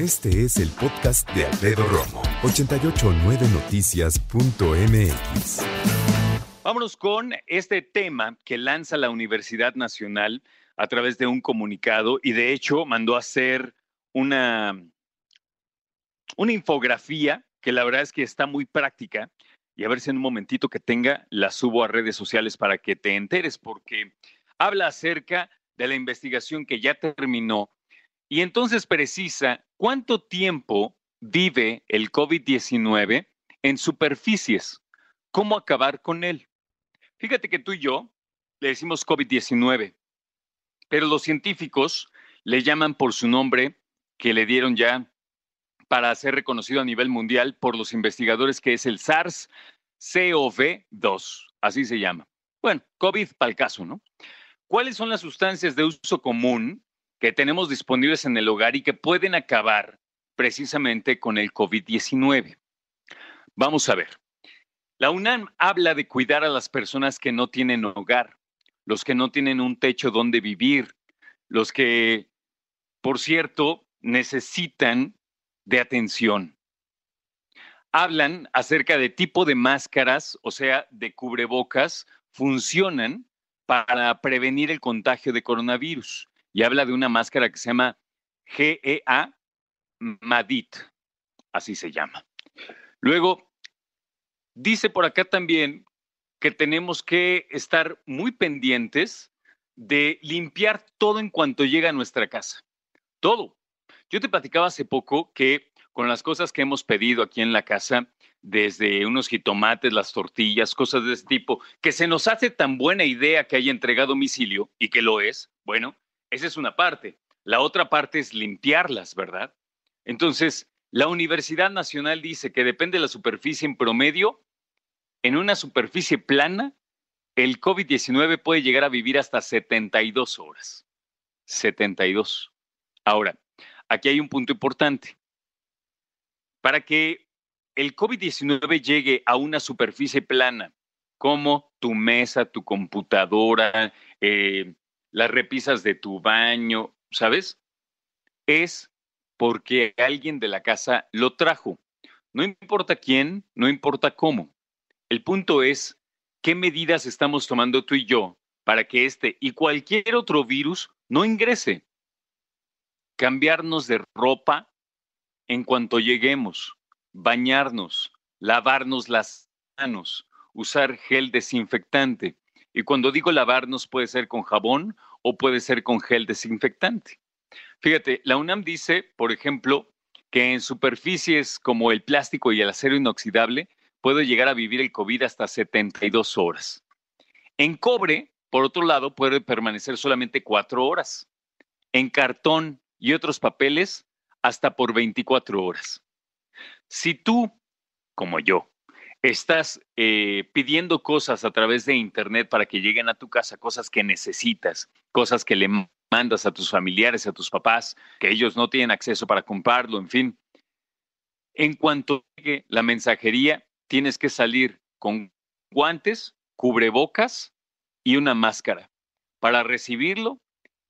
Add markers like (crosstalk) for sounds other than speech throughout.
Este es el podcast de Alfredo Romo, 889noticias.mx. Vámonos con este tema que lanza la Universidad Nacional a través de un comunicado y de hecho mandó a hacer una, una infografía que la verdad es que está muy práctica y a ver si en un momentito que tenga la subo a redes sociales para que te enteres porque habla acerca de la investigación que ya terminó y entonces precisa cuánto tiempo vive el COVID-19 en superficies, cómo acabar con él. Fíjate que tú y yo le decimos COVID-19, pero los científicos le llaman por su nombre que le dieron ya para ser reconocido a nivel mundial por los investigadores, que es el SARS-CoV-2, así se llama. Bueno, COVID para el caso, ¿no? ¿Cuáles son las sustancias de uso común que tenemos disponibles en el hogar y que pueden acabar precisamente con el COVID-19? Vamos a ver. La UNAM habla de cuidar a las personas que no tienen hogar, los que no tienen un techo donde vivir, los que, por cierto, necesitan de atención. Hablan acerca de tipo de máscaras, o sea, de cubrebocas, funcionan para prevenir el contagio de coronavirus. Y habla de una máscara que se llama GEA Madit, así se llama. Luego, dice por acá también que tenemos que estar muy pendientes de limpiar todo en cuanto llega a nuestra casa. Todo. Yo te platicaba hace poco que con las cosas que hemos pedido aquí en la casa, desde unos jitomates, las tortillas, cosas de ese tipo, que se nos hace tan buena idea que haya entregado domicilio y que lo es, bueno, esa es una parte. La otra parte es limpiarlas, ¿verdad? Entonces, la Universidad Nacional dice que depende de la superficie en promedio, en una superficie plana, el COVID-19 puede llegar a vivir hasta 72 horas. 72. Ahora, aquí hay un punto importante. Para que el COVID-19 llegue a una superficie plana, como tu mesa, tu computadora, eh, las repisas de tu baño, ¿sabes? Es porque alguien de la casa lo trajo. No importa quién, no importa cómo. El punto es qué medidas estamos tomando tú y yo para que este y cualquier otro virus no ingrese. Cambiarnos de ropa en cuanto lleguemos bañarnos, lavarnos las manos, usar gel desinfectante. Y cuando digo lavarnos puede ser con jabón o puede ser con gel desinfectante. Fíjate, la UNAM dice, por ejemplo, que en superficies como el plástico y el acero inoxidable puede llegar a vivir el COVID hasta 72 horas. En cobre, por otro lado, puede permanecer solamente 4 horas. En cartón y otros papeles, hasta por 24 horas. Si tú, como yo, estás eh, pidiendo cosas a través de Internet para que lleguen a tu casa, cosas que necesitas, cosas que le mandas a tus familiares, a tus papás, que ellos no tienen acceso para comprarlo, en fin. En cuanto llegue la mensajería, tienes que salir con guantes, cubrebocas y una máscara para recibirlo,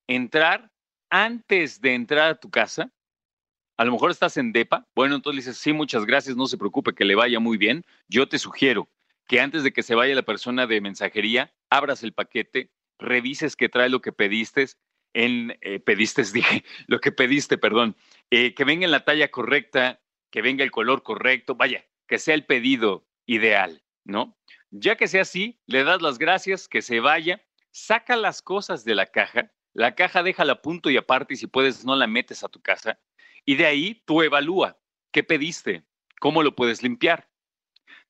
entrar antes de entrar a tu casa, a lo mejor estás en DEPA. Bueno, entonces dices, sí, muchas gracias, no se preocupe, que le vaya muy bien. Yo te sugiero que antes de que se vaya la persona de mensajería, abras el paquete, revises que trae lo que pediste, en, eh, pediste, (laughs) dije, lo que pediste, perdón, eh, que venga en la talla correcta, que venga el color correcto, vaya, que sea el pedido ideal, ¿no? Ya que sea así, le das las gracias, que se vaya, saca las cosas de la caja, la caja déjala punto y aparte y si puedes no la metes a tu casa y de ahí tú evalúa qué pediste, cómo lo puedes limpiar.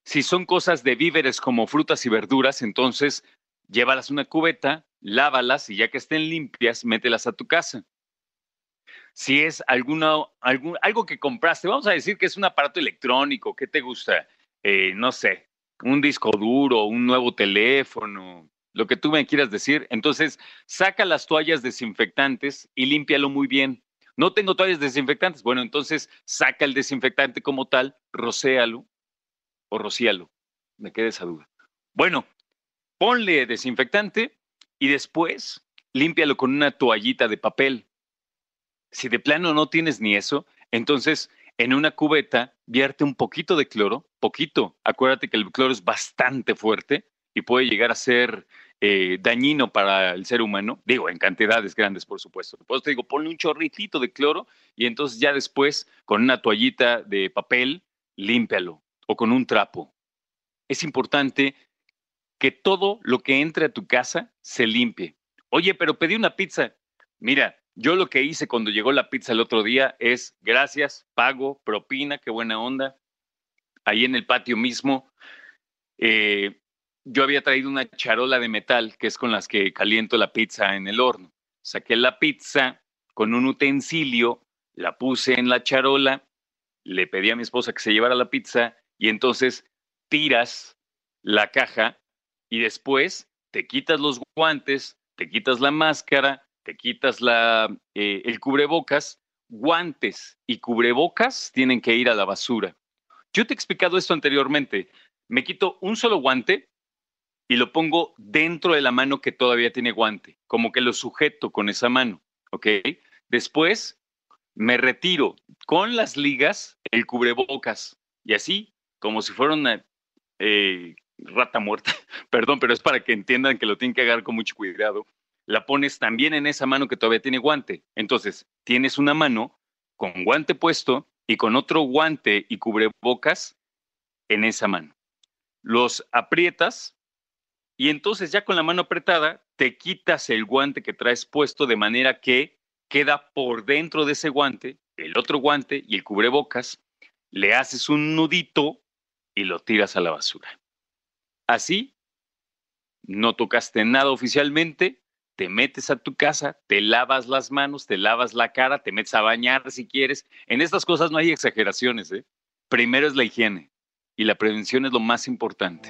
Si son cosas de víveres como frutas y verduras, entonces llévalas una cubeta, lávalas y ya que estén limpias, mételas a tu casa. Si es alguna, algo que compraste, vamos a decir que es un aparato electrónico, ¿qué te gusta? Eh, no sé, un disco duro, un nuevo teléfono, lo que tú me quieras decir. Entonces, saca las toallas desinfectantes y límpialo muy bien. No tengo toallas desinfectantes. Bueno, entonces saca el desinfectante como tal, rocéalo o rocíalo. Me queda esa duda. Bueno, ponle desinfectante y después límpialo con una toallita de papel. Si de plano no tienes ni eso, Entonces, en una cubeta, vierte un poquito de cloro, poquito. Acuérdate que el cloro es bastante fuerte y puede llegar a ser eh, dañino para el ser humano. Digo, en cantidades grandes, por supuesto. Por eso te digo, ponle un chorritito de cloro y entonces ya después, con una toallita de papel, límpialo o con un trapo. Es importante que todo lo que entre a tu casa se limpie. Oye, pero pedí una pizza. Mira, yo lo que hice cuando llegó la pizza el otro día es gracias, pago, propina, qué buena onda. Ahí en el patio mismo, eh, yo había traído una charola de metal, que es con las que caliento la pizza en el horno. Saqué la pizza con un utensilio, la puse en la charola, le pedí a mi esposa que se llevara la pizza y entonces tiras la caja y después te quitas los guantes, te quitas la máscara, te quitas la, eh, el cubrebocas, guantes y cubrebocas tienen que ir a la basura. Yo te he explicado esto anteriormente. Me quito un solo guante y lo pongo dentro de la mano que todavía tiene guante, como que lo sujeto con esa mano, ¿ok? Después me retiro con las ligas el cubrebocas y así, como si fuera una eh, rata muerta, (laughs) perdón, pero es para que entiendan que lo tienen que agarrar con mucho cuidado la pones también en esa mano que todavía tiene guante. Entonces, tienes una mano con guante puesto y con otro guante y cubrebocas en esa mano. Los aprietas y entonces ya con la mano apretada te quitas el guante que traes puesto de manera que queda por dentro de ese guante el otro guante y el cubrebocas, le haces un nudito y lo tiras a la basura. Así, no tocaste nada oficialmente, te metes a tu casa, te lavas las manos, te lavas la cara, te metes a bañar si quieres. En estas cosas no hay exageraciones. ¿eh? Primero es la higiene y la prevención es lo más importante.